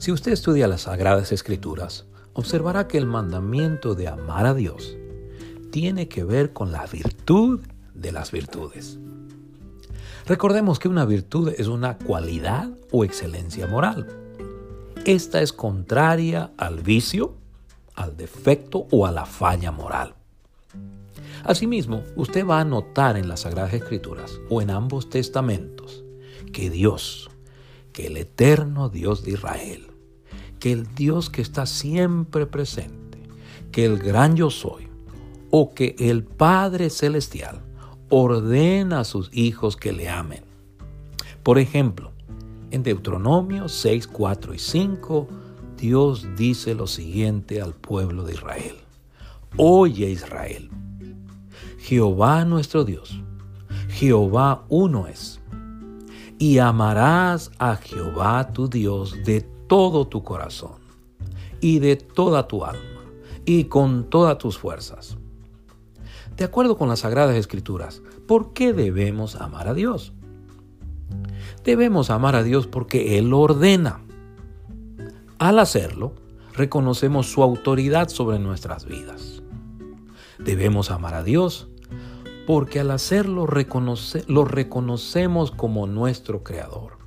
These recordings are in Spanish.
Si usted estudia las Sagradas Escrituras, observará que el mandamiento de amar a Dios tiene que ver con la virtud de las virtudes. Recordemos que una virtud es una cualidad o excelencia moral. Esta es contraria al vicio, al defecto o a la falla moral. Asimismo, usted va a notar en las Sagradas Escrituras o en ambos testamentos que Dios, que el eterno Dios de Israel, que el Dios que está siempre presente, que el gran yo soy, o que el Padre Celestial ordena a sus hijos que le amen. Por ejemplo, en Deuteronomio 6, 4 y 5, Dios dice lo siguiente al pueblo de Israel. Oye Israel, Jehová nuestro Dios, Jehová uno es, y amarás a Jehová tu Dios de todo tu corazón, y de toda tu alma, y con todas tus fuerzas. De acuerdo con las Sagradas Escrituras, ¿por qué debemos amar a Dios? Debemos amar a Dios porque Él lo ordena. Al hacerlo, reconocemos su autoridad sobre nuestras vidas. Debemos amar a Dios porque al hacerlo lo reconocemos como nuestro Creador.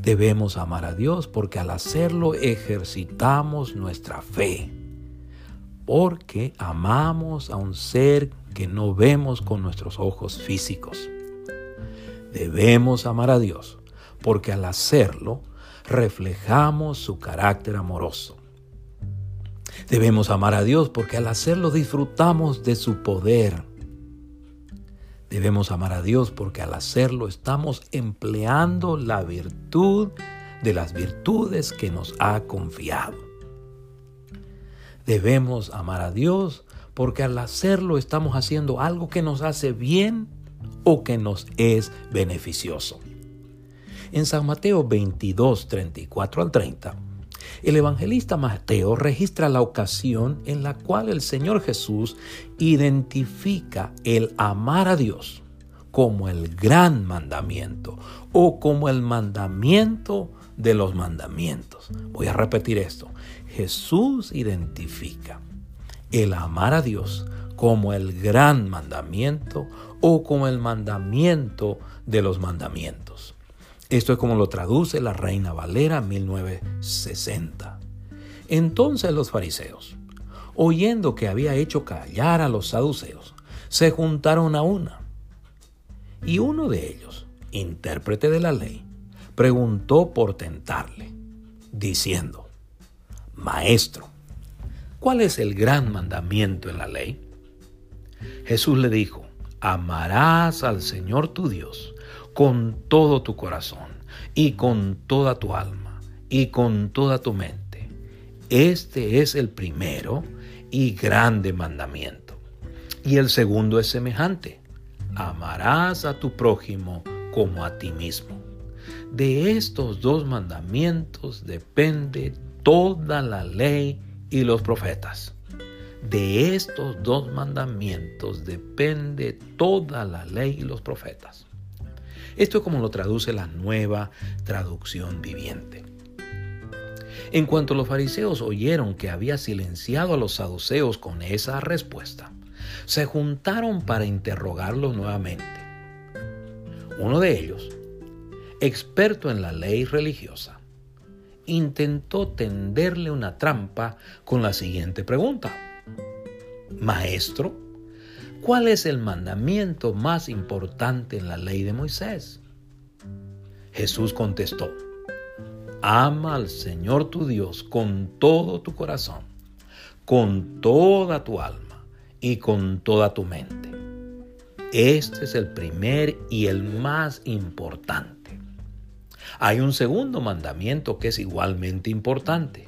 Debemos amar a Dios porque al hacerlo ejercitamos nuestra fe porque amamos a un ser que no vemos con nuestros ojos físicos. Debemos amar a Dios, porque al hacerlo reflejamos su carácter amoroso. Debemos amar a Dios porque al hacerlo disfrutamos de su poder. Debemos amar a Dios porque al hacerlo estamos empleando la virtud de las virtudes que nos ha confiado. Debemos amar a Dios porque al hacerlo estamos haciendo algo que nos hace bien o que nos es beneficioso. En San Mateo 22, 34 al 30, el evangelista Mateo registra la ocasión en la cual el Señor Jesús identifica el amar a Dios como el gran mandamiento o como el mandamiento de los mandamientos. Voy a repetir esto. Jesús identifica el amar a Dios como el gran mandamiento o como el mandamiento de los mandamientos. Esto es como lo traduce la Reina Valera 1960. Entonces los fariseos, oyendo que había hecho callar a los saduceos, se juntaron a una. Y uno de ellos, intérprete de la ley, preguntó por tentarle, diciendo, Maestro, ¿cuál es el gran mandamiento en la ley? Jesús le dijo, amarás al Señor tu Dios con todo tu corazón y con toda tu alma y con toda tu mente. Este es el primero y grande mandamiento. Y el segundo es semejante. Amarás a tu prójimo como a ti mismo. De estos dos mandamientos depende toda la ley y los profetas. De estos dos mandamientos depende toda la ley y los profetas. Esto es como lo traduce la nueva traducción viviente. En cuanto los fariseos oyeron que había silenciado a los saduceos con esa respuesta, se juntaron para interrogarlos nuevamente. Uno de ellos, experto en la ley religiosa, intentó tenderle una trampa con la siguiente pregunta. Maestro, ¿cuál es el mandamiento más importante en la ley de Moisés? Jesús contestó, ama al Señor tu Dios con todo tu corazón, con toda tu alma y con toda tu mente. Este es el primer y el más importante. Hay un segundo mandamiento que es igualmente importante.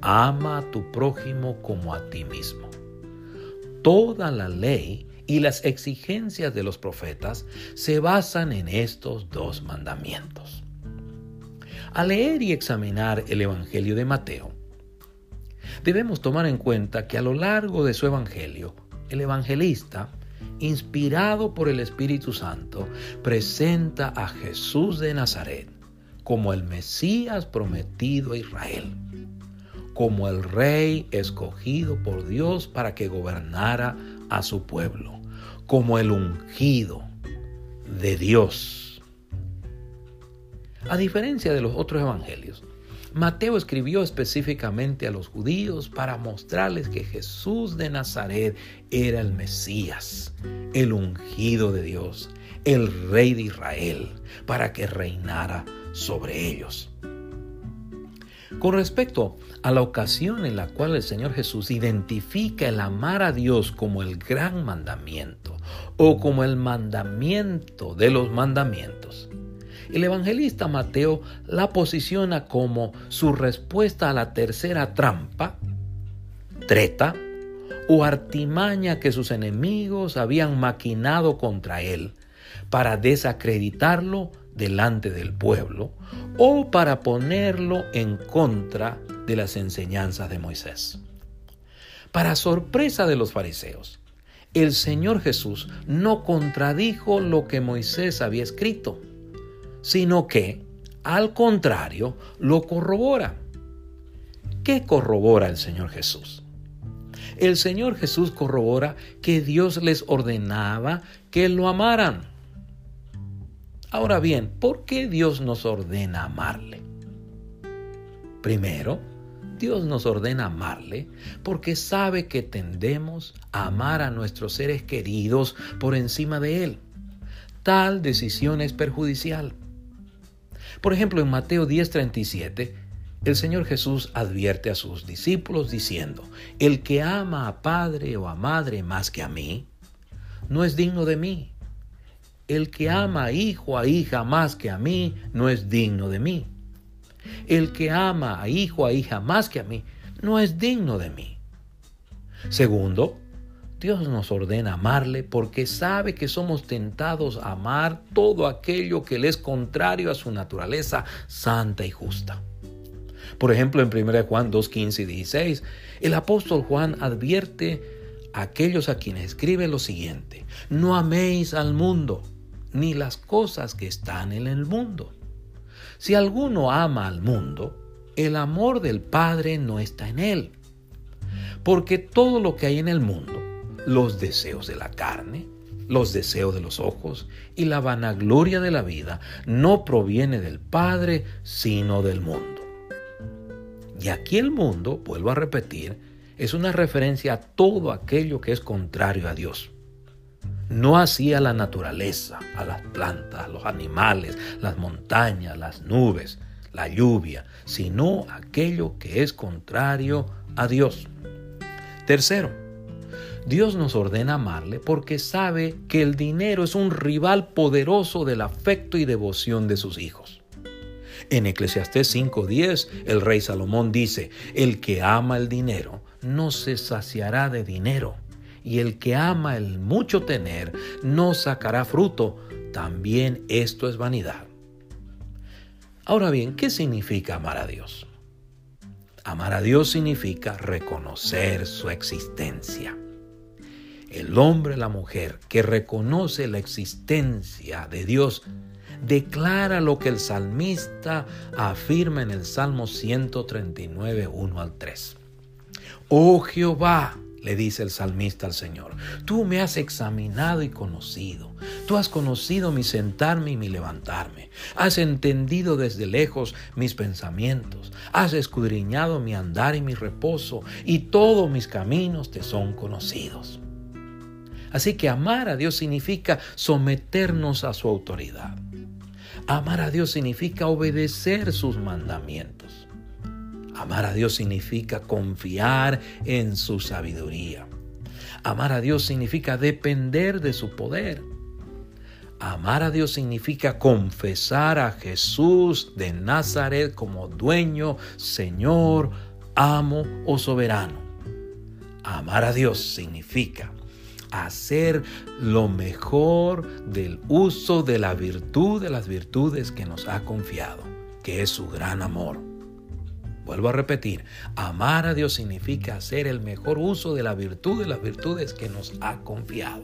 Ama a tu prójimo como a ti mismo. Toda la ley y las exigencias de los profetas se basan en estos dos mandamientos. Al leer y examinar el Evangelio de Mateo, debemos tomar en cuenta que a lo largo de su Evangelio, el evangelista, inspirado por el Espíritu Santo, presenta a Jesús de Nazaret como el Mesías prometido a Israel, como el rey escogido por Dios para que gobernara a su pueblo, como el ungido de Dios. A diferencia de los otros evangelios, Mateo escribió específicamente a los judíos para mostrarles que Jesús de Nazaret era el Mesías, el ungido de Dios, el rey de Israel, para que reinara sobre ellos. Con respecto a la ocasión en la cual el Señor Jesús identifica el amar a Dios como el gran mandamiento o como el mandamiento de los mandamientos, el evangelista Mateo la posiciona como su respuesta a la tercera trampa, treta o artimaña que sus enemigos habían maquinado contra él para desacreditarlo delante del pueblo o para ponerlo en contra de las enseñanzas de Moisés. Para sorpresa de los fariseos, el Señor Jesús no contradijo lo que Moisés había escrito, sino que, al contrario, lo corrobora. ¿Qué corrobora el Señor Jesús? El Señor Jesús corrobora que Dios les ordenaba que lo amaran. Ahora bien, ¿por qué Dios nos ordena amarle? Primero, Dios nos ordena amarle porque sabe que tendemos a amar a nuestros seres queridos por encima de Él. Tal decisión es perjudicial. Por ejemplo, en Mateo 10:37, el Señor Jesús advierte a sus discípulos diciendo, el que ama a padre o a madre más que a mí, no es digno de mí. El que ama a hijo a hija más que a mí no es digno de mí. El que ama a hijo a hija más que a mí no es digno de mí. Segundo, Dios nos ordena amarle porque sabe que somos tentados a amar todo aquello que le es contrario a su naturaleza santa y justa. Por ejemplo, en 1 Juan 2, 15 y 16, el apóstol Juan advierte a aquellos a quienes escribe lo siguiente, no améis al mundo ni las cosas que están en el mundo. Si alguno ama al mundo, el amor del Padre no está en él. Porque todo lo que hay en el mundo, los deseos de la carne, los deseos de los ojos y la vanagloria de la vida, no proviene del Padre, sino del mundo. Y aquí el mundo, vuelvo a repetir, es una referencia a todo aquello que es contrario a Dios no así a la naturaleza, a las plantas, a los animales, las montañas, las nubes, la lluvia, sino aquello que es contrario a Dios. Tercero, Dios nos ordena amarle porque sabe que el dinero es un rival poderoso del afecto y devoción de sus hijos. En Eclesiastés 5:10, el rey Salomón dice, el que ama el dinero no se saciará de dinero y el que ama el mucho tener no sacará fruto, también esto es vanidad. Ahora bien, ¿qué significa amar a Dios? Amar a Dios significa reconocer su existencia. El hombre, la mujer que reconoce la existencia de Dios, declara lo que el salmista afirma en el Salmo 139, 1 al 3. Oh Jehová, le dice el salmista al Señor, tú me has examinado y conocido, tú has conocido mi sentarme y mi levantarme, has entendido desde lejos mis pensamientos, has escudriñado mi andar y mi reposo, y todos mis caminos te son conocidos. Así que amar a Dios significa someternos a su autoridad. Amar a Dios significa obedecer sus mandamientos. Amar a Dios significa confiar en su sabiduría. Amar a Dios significa depender de su poder. Amar a Dios significa confesar a Jesús de Nazaret como dueño, Señor, amo o soberano. Amar a Dios significa hacer lo mejor del uso de la virtud de las virtudes que nos ha confiado, que es su gran amor. Vuelvo a repetir, amar a Dios significa hacer el mejor uso de la virtud de las virtudes que nos ha confiado.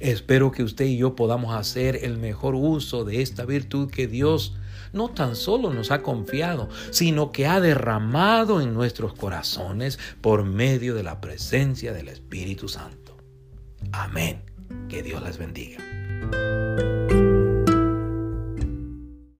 Espero que usted y yo podamos hacer el mejor uso de esta virtud que Dios no tan solo nos ha confiado, sino que ha derramado en nuestros corazones por medio de la presencia del Espíritu Santo. Amén. Que Dios les bendiga.